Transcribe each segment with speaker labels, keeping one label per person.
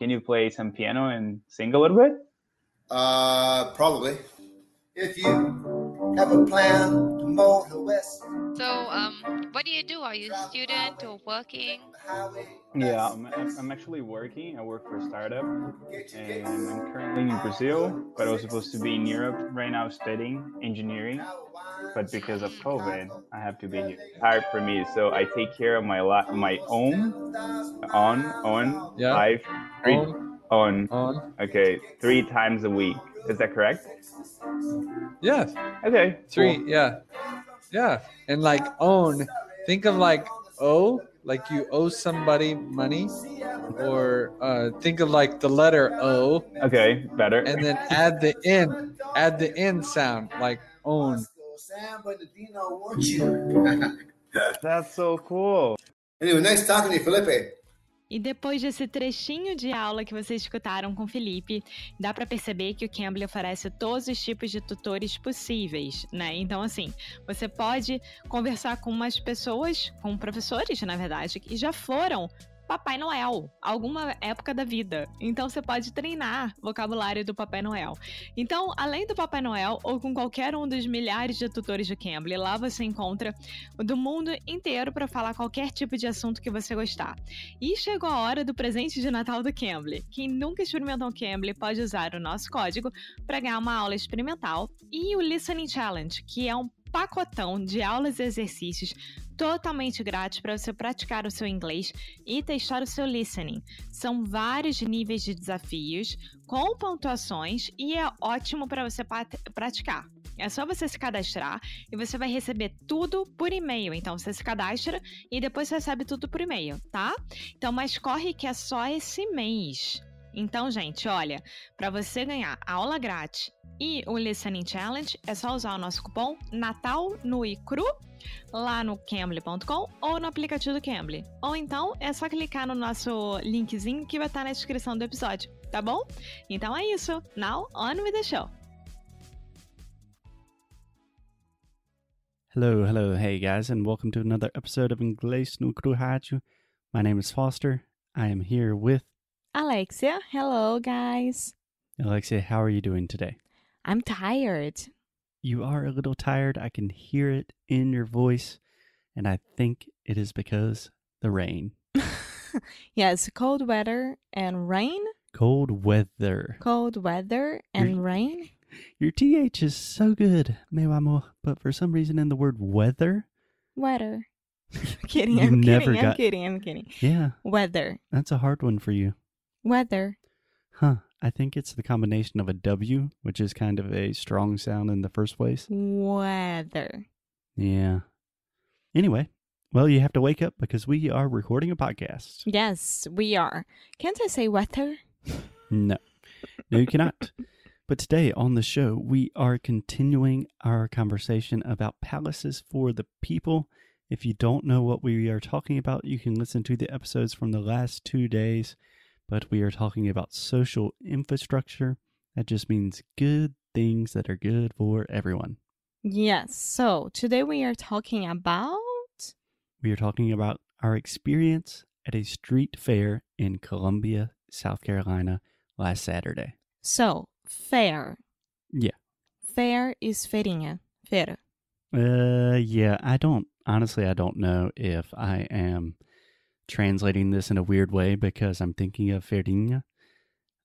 Speaker 1: Can you play some piano and sing a little bit?
Speaker 2: Uh, probably. If you have a plan to mow the west
Speaker 3: So, um, what do you do? Are you a student or working?
Speaker 1: Yeah, I'm, I'm I'm actually working. I work for a startup, and I'm currently in Brazil, but I was supposed to be in Europe right now studying engineering. But because of COVID, I have to be here. Hard for me, so I take care of my la- my own, on, on,
Speaker 4: Yeah.
Speaker 1: life, three,
Speaker 4: On,
Speaker 1: on.
Speaker 4: on.
Speaker 1: Okay, three times a week. Is that correct?
Speaker 4: Yes.
Speaker 1: Okay,
Speaker 4: Three.
Speaker 1: cool.
Speaker 4: Yeah. Yeah. And like own, think of like owe, like you owe somebody money, or uh, think of like the letter O,
Speaker 1: Okay, better.
Speaker 4: and then add the in, add the in sound, like own.
Speaker 2: San Bernardino wants you.
Speaker 1: That's so cool.
Speaker 2: anyway, nice talking to you, Felipe.
Speaker 5: E depois desse trechinho de aula que vocês escutaram com o Felipe, dá para perceber que o Cambly oferece todos os tipos de tutores possíveis, né? Então, assim, você pode conversar com umas pessoas, com professores, na verdade, que já foram Papai Noel, alguma época da vida. Então, você pode treinar vocabulário do Papai Noel. Então, além do Papai Noel, ou com qualquer um dos milhares de tutores do Cambly, lá você encontra do mundo inteiro para falar qualquer tipo de assunto que você gostar. E chegou a hora do presente de Natal do Cambly. Quem nunca experimentou o Cambly pode usar o nosso código para ganhar uma aula experimental e o Listening Challenge, que é um pacotão de aulas e exercícios totalmente grátis para você praticar o seu inglês e testar o seu listening. São vários níveis de desafios com pontuações e é ótimo para você praticar. É só você se cadastrar e você vai receber tudo por e-mail. Então você se cadastra e depois você recebe tudo por e-mail, tá? Então, mas corre que é só esse mês. Então, gente, olha, para você ganhar aula grátis e o Listening Challenge, é só usar o nosso cupom Natal no Icru lá no cambly.com ou no aplicativo do Cambly. Ou então é só clicar no nosso linkzinho que vai estar na descrição do episódio, tá bom? Então é isso. Now on with the show.
Speaker 6: Hello, hello, hey guys, and welcome to another episode of Inglês no Cru Rádio. My name is Foster. I am here with
Speaker 7: Alexia, hello guys.
Speaker 6: Alexia. How are you doing today?
Speaker 7: I'm tired.
Speaker 6: You are a little tired. I can hear it in your voice, and I think it is because the rain.
Speaker 7: yes, cold weather and rain.
Speaker 6: Cold weather.
Speaker 7: Cold weather and
Speaker 6: You're-
Speaker 7: rain.
Speaker 6: Your TH is so good, meu amor, but for some reason in the word weather,
Speaker 7: Weather. kidding, I'm kidding, I'm kidding, I'm kidding.
Speaker 6: yeah,
Speaker 7: Weather.
Speaker 6: that's a hard one for you.
Speaker 7: Weather.
Speaker 6: Huh. I think it's the combination of a W, which is kind of a strong sound in the first place.
Speaker 7: Weather.
Speaker 6: Yeah. Anyway, well, you have to wake up because we are recording a podcast.
Speaker 7: Yes, we are. Can't I say weather?
Speaker 6: No, no, you cannot. But today on the show, we are continuing our conversation about palaces for the people. If you don't know what we are talking about, you can listen to the episodes from the last two days. But we are talking about social infrastructure. That just means good things that are good for everyone.
Speaker 7: Yes. So today we are talking about
Speaker 6: We are talking about our experience at a street fair in Columbia, South Carolina last Saturday.
Speaker 7: so fair.
Speaker 6: Yeah.
Speaker 7: Fair is feirinha. Fair.
Speaker 6: Uh, yeah, I don't, honestly, I don't know if I am translating this in a weird way because I'm thinking of feirinha.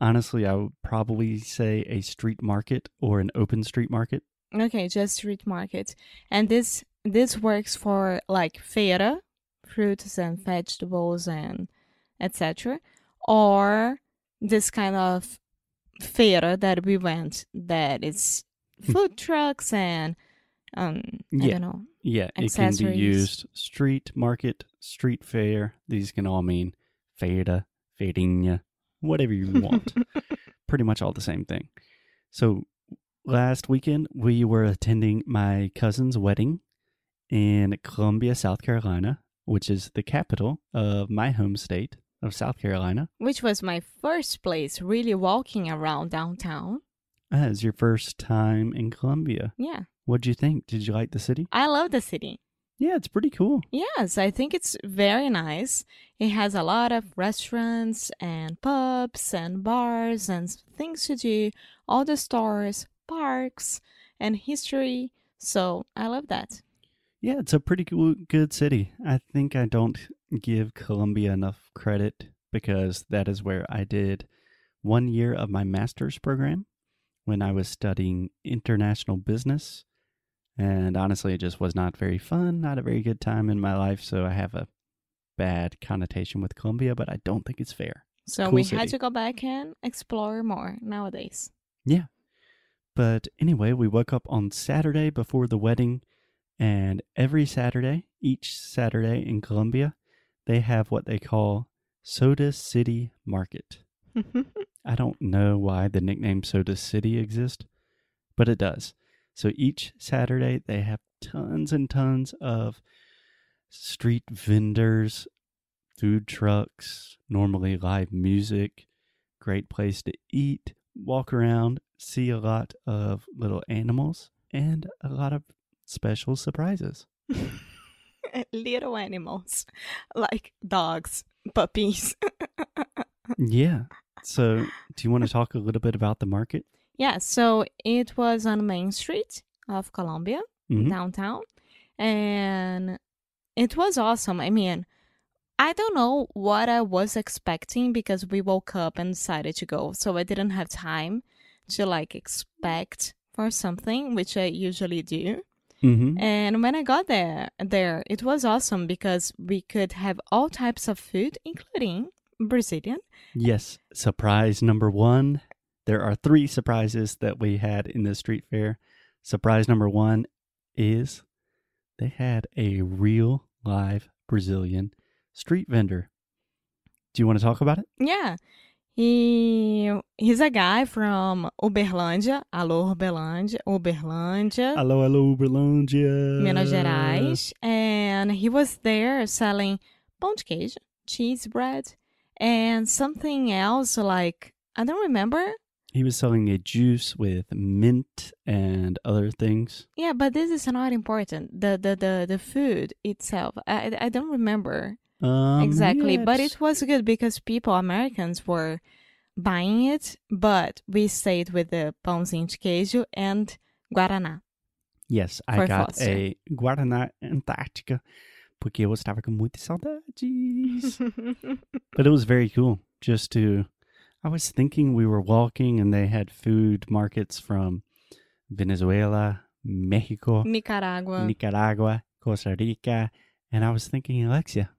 Speaker 6: Honestly, I would probably say a street market or an open street market.
Speaker 7: Okay, just street market. And this this works for like feira, fruits and vegetables and etc. Or this kind of feira that we went that is food trucks and um I
Speaker 6: Yeah.
Speaker 7: don't know.
Speaker 6: Yeah, it can be used street market, street fair. These can all mean feira, feirinha, whatever you want. Pretty much all the same thing. So last weekend we were attending my cousin's wedding in Columbia, South Carolina, which is the capital of my home state of South Carolina.
Speaker 7: Which was my first place really walking around downtown.
Speaker 6: That is your first time in Columbia.
Speaker 7: Yeah.
Speaker 6: What'd you think? Did you like the city?
Speaker 7: I love the city.
Speaker 6: Yeah, it's pretty cool.
Speaker 5: Yes, I think it's very nice. It has a lot of restaurants and pubs and bars and things to do, all the stores, parks, and history. So I love that.
Speaker 6: Yeah, it's a pretty cool, good city. I think I don't give Columbia enough credit because that is where I did one year of my master's program when I was studying international business. And honestly, it just was not very fun, not a very good time in my life. So I have a bad connotation with Columbia, but I don't think it's fair.
Speaker 5: So
Speaker 6: Cool
Speaker 5: we
Speaker 6: city.
Speaker 5: had to go back and explore more nowadays. Yeah.
Speaker 6: But anyway, we woke up on Saturday before the wedding, and every Saturday, each Saturday in Columbia, they have what they call Soda City Market. I don't know why the nickname Soda City exists, but it does. So each Saturday, they have tons and tons of street vendors, food trucks, normally live music, great place to eat, walk around, see a lot of little animals, and a lot of special surprises.
Speaker 5: Little animals like dogs, puppies.
Speaker 6: Yeah. So, do you want to talk a little bit about the market?
Speaker 5: Yeah, so it was on Main Street of Columbia,
Speaker 6: Mhm.
Speaker 5: downtown, and it was awesome. I mean, I don't know what I was expecting because we woke up and decided to go, so I didn't have time to like expect for something, which I usually do.
Speaker 6: Mm-hmm.
Speaker 5: And when I got there, there it was awesome because we could have all types of food, including Brazilian.
Speaker 6: Yes. Surprise number one. There are three surprises that we had in the street fair. Surprise number one is they had a real live Brazilian street vendor. Do you want to talk about it?
Speaker 5: Yeah. He he's a guy from Uberlândia. Alô, Uberlândia. Uberlândia.
Speaker 6: Hello, hello, Berlândia.
Speaker 5: Minas Gerais. And he was there selling pão de queijo, cheese bread, and something else like I don't remember.
Speaker 6: He was selling a juice with mint and other things.
Speaker 5: Yeah, but this is not important. The the the, the food itself. I I don't remember.
Speaker 6: Um,
Speaker 5: exactly
Speaker 6: yeah,
Speaker 5: but it was good because people americans were buying it but we stayed with the pãozinho de queijo and guaraná
Speaker 6: Yes, I got
Speaker 5: Foster.
Speaker 6: a Guaraná Antártica porque eu estava com muitas saudades. but it was very cool just to. I was thinking we were walking and they had food markets from Venezuela, Mexico,
Speaker 5: nicaragua
Speaker 6: Nicaragua, Costa Rica, and I was thinking, Alexia,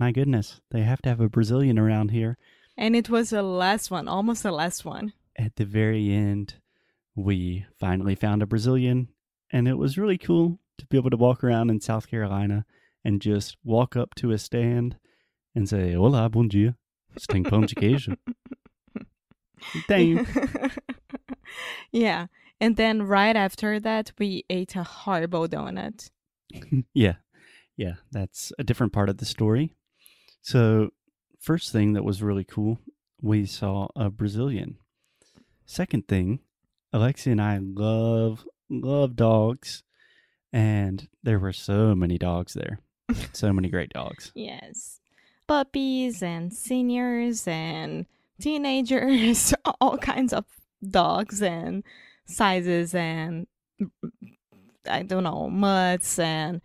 Speaker 6: my goodness, they have to have a Brazilian around here.
Speaker 5: and it was the last one almost the last one
Speaker 6: At the very end, we finally found a Brazilian, and it was really cool to be able to walk around in South Carolina and just walk up to a stand and say, Olá, bom dia. Pão de queijo. Tenho.
Speaker 5: yeah and then right after that we ate a horrible donut
Speaker 6: yeah. Yeah. That's a different part of the story. So, first thing that was really cool, we saw a Brazilian. Second thing, Alexia and I love, love dogs. And there were so many dogs there. so many great dogs.
Speaker 5: yes puppies and seniors and teenagers all kinds of dogs and sizes and mm, I don't know, mutts and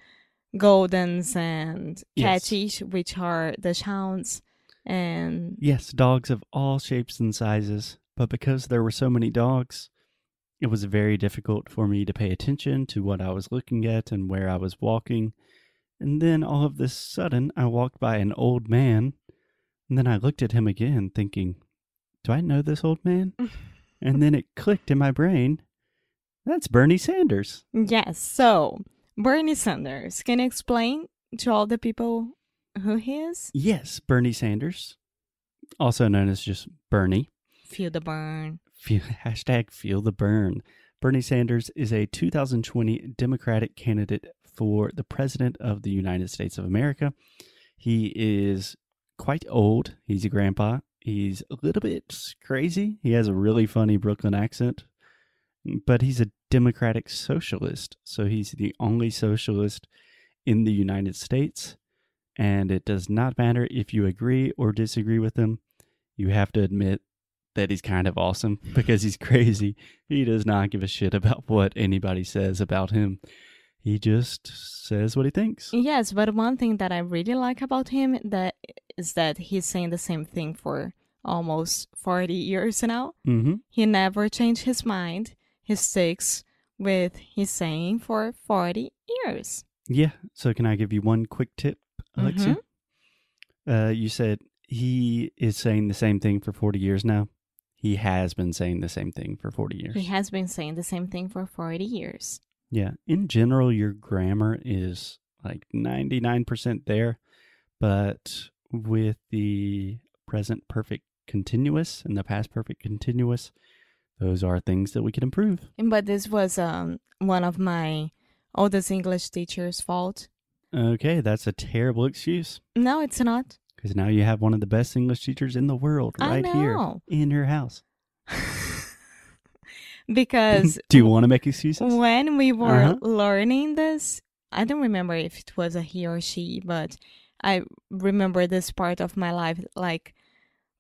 Speaker 5: goldens and
Speaker 6: Yes.
Speaker 5: catfish, which are the hounds. And
Speaker 6: Yes, dogs of all shapes and sizes. But because there were so many dogs, it was very difficult for me to pay attention to what I was looking at and where I was walking. And then all of this sudden, I walked by an old man. And then I looked at him again, thinking, Do I know this old man? and then it clicked in my brain. That's Bernie Sanders.
Speaker 5: yes, so Bernie Sanders, can you explain to all the people who he is?
Speaker 6: Yes, Bernie Sanders, also known as just Bernie.
Speaker 5: Feel the burn.
Speaker 6: Feel, hashtag feel the burn. Bernie Sanders is a 2020 Democratic candidate for the President of the United States of America. He is quite old. He's a grandpa. He's a little bit crazy. He has a really funny Brooklyn accent, but he's a Democratic socialist. So he's the only socialist in the United States. And it does not matter if you agree or disagree with him. You have to admit that he's kind of awesome because he's crazy. He does not give a shit about what anybody says about him. He just says what he thinks.
Speaker 5: Yes, but one thing that I really like about him that is that he's saying the same thing for almost 40 years now.
Speaker 6: Mm-hmm.
Speaker 5: He never changed his mind. He sticks with his saying for 40 years.
Speaker 6: Yeah. So can I give you one quick tip, Alexia? Uh, you said he is saying the same thing for 40 years now. He has been saying the same thing for 40 years.
Speaker 5: He has been saying the same thing for 40 years.
Speaker 6: Yeah. In general, your grammar is like 99% there. But with the present perfect continuous and the past perfect continuous, those are things that we can improve.
Speaker 5: But this was um, one of my oldest English teacher's fault.
Speaker 6: Okay. That's a terrible excuse
Speaker 5: No, it's not.
Speaker 6: because now you have one of the best English teachers in the world right here in her house.
Speaker 5: because
Speaker 6: Do you want to make excuses?
Speaker 5: when we were
Speaker 6: Uh-huh.
Speaker 5: learning this, I don't remember if it was a he or she, but I remember this part of my life like,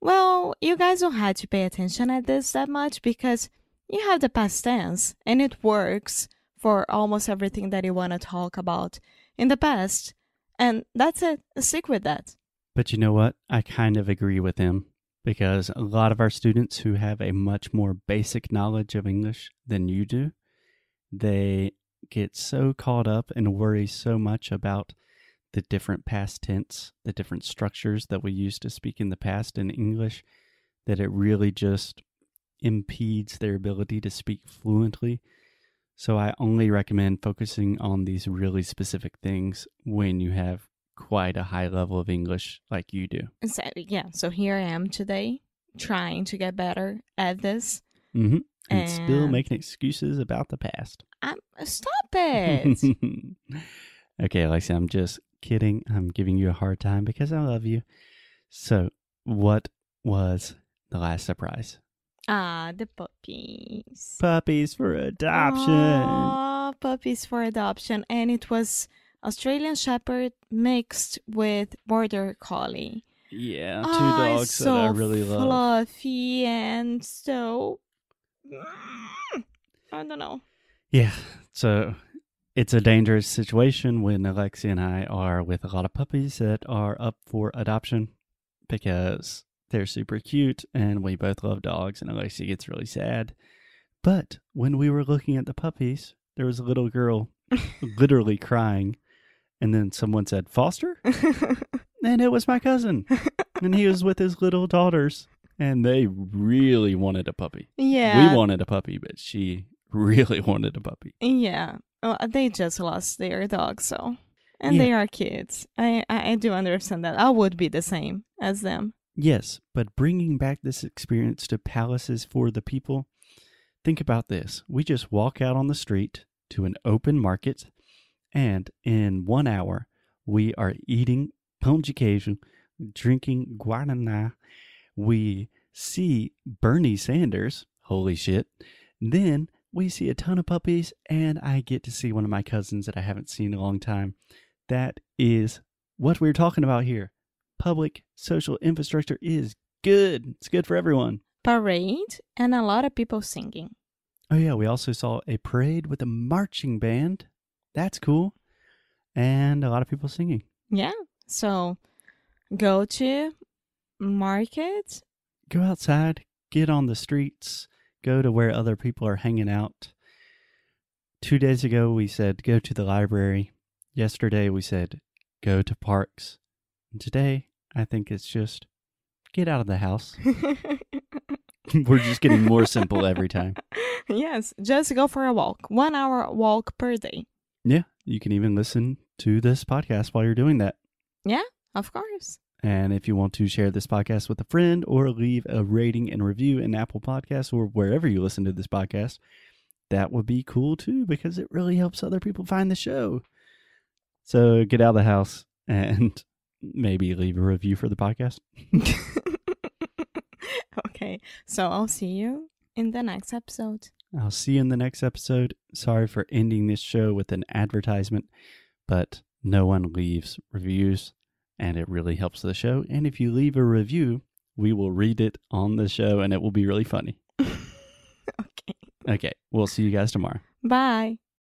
Speaker 5: well, you guys don't have to pay attention at this that much because you have the past tense and it works for almost everything that you want to talk about in the past. And that's it. Stick with that.
Speaker 6: But you know what? I kind of agree with him because a lot of our students who have a much more basic knowledge of English than you do, they get so caught up and worry so much about the different past tense, the different structures that we use to speak in the past in English, that it really just impedes their ability to speak fluently. So I only recommend focusing on these really specific things when you have quite a high level of English like you do.
Speaker 5: So, yeah, so here I am today trying to get better at this.
Speaker 6: Mm-hmm. And still making excuses about the past.
Speaker 5: I'm, stop it.
Speaker 6: okay, Alexia, I'm just kidding. I'm giving you a hard time because I love you. So, what was the last surprise?
Speaker 5: Ah, the puppies.
Speaker 6: Puppies for adoption.
Speaker 5: Aw, puppies for adoption. And it was Australian Shepherd mixed with Border Collie.
Speaker 6: Yeah, two
Speaker 5: Ah,
Speaker 6: dogs
Speaker 5: it's
Speaker 6: that I really love.
Speaker 5: Fluffy and so. I don't know.
Speaker 6: Yeah. So it's a dangerous situation when Alexi and I are with a lot of puppies that are up for adoption because they're super cute and we both love dogs and Alexi gets really sad. But when we were looking at the puppies, there was a little girl literally crying and then someone said, Foster? And it was my cousin. and he was with his little daughters and they really wanted a puppy.
Speaker 5: yeah.
Speaker 6: We wanted a puppy, but she really wanted a puppy.
Speaker 5: Yeah. Well, they just lost their dog, so. And
Speaker 6: Yeah.
Speaker 5: they are kids. I, I I do understand that. I would be the same as them.
Speaker 6: Yes, but bringing back this experience to palaces for the people, think about this. We just walk out on the street to an open market, and in one hour, we are eating pão de queijo, drinking guaraná. We see Bernie Sanders. Holy shit. Then we see a ton of puppies, and I get to see one of my cousins that I haven't seen in a long time. That is what we're talking about here public social infrastructure is good. It's good for everyone.
Speaker 5: Parade and a lot of people singing.
Speaker 6: Oh, yeah. We also saw a parade with a marching band. That's cool. And a lot of people singing.
Speaker 5: Yeah. So go to market.
Speaker 6: Go outside, get on the streets, go to where other people are hanging out. Two days ago, we said go to the library. Yesterday, we said go to parks. And today, I think it's just get out of the house. We're just getting more simple every time.
Speaker 5: yes. Just go for a walk. One hour walk per day.
Speaker 6: Yeah, you can even listen to this podcast while you're doing that.
Speaker 5: Yeah, of course.
Speaker 6: And if you want to share this podcast with a friend or leave a rating and review in Apple Podcasts or wherever you listen to this podcast, that would be cool too because it really helps other people find the show. So get out of the house and maybe leave a review for the podcast.
Speaker 5: okay. So I'll see you in the next episode.
Speaker 6: I'll see you in the next episode. Sorry for ending this show with an advertisement, but no one leaves reviews, and it really helps the show. And if you leave a review, we will read it on the show, and it will be really funny.
Speaker 5: okay.
Speaker 6: Okay, we'll see you guys tomorrow.
Speaker 5: Bye.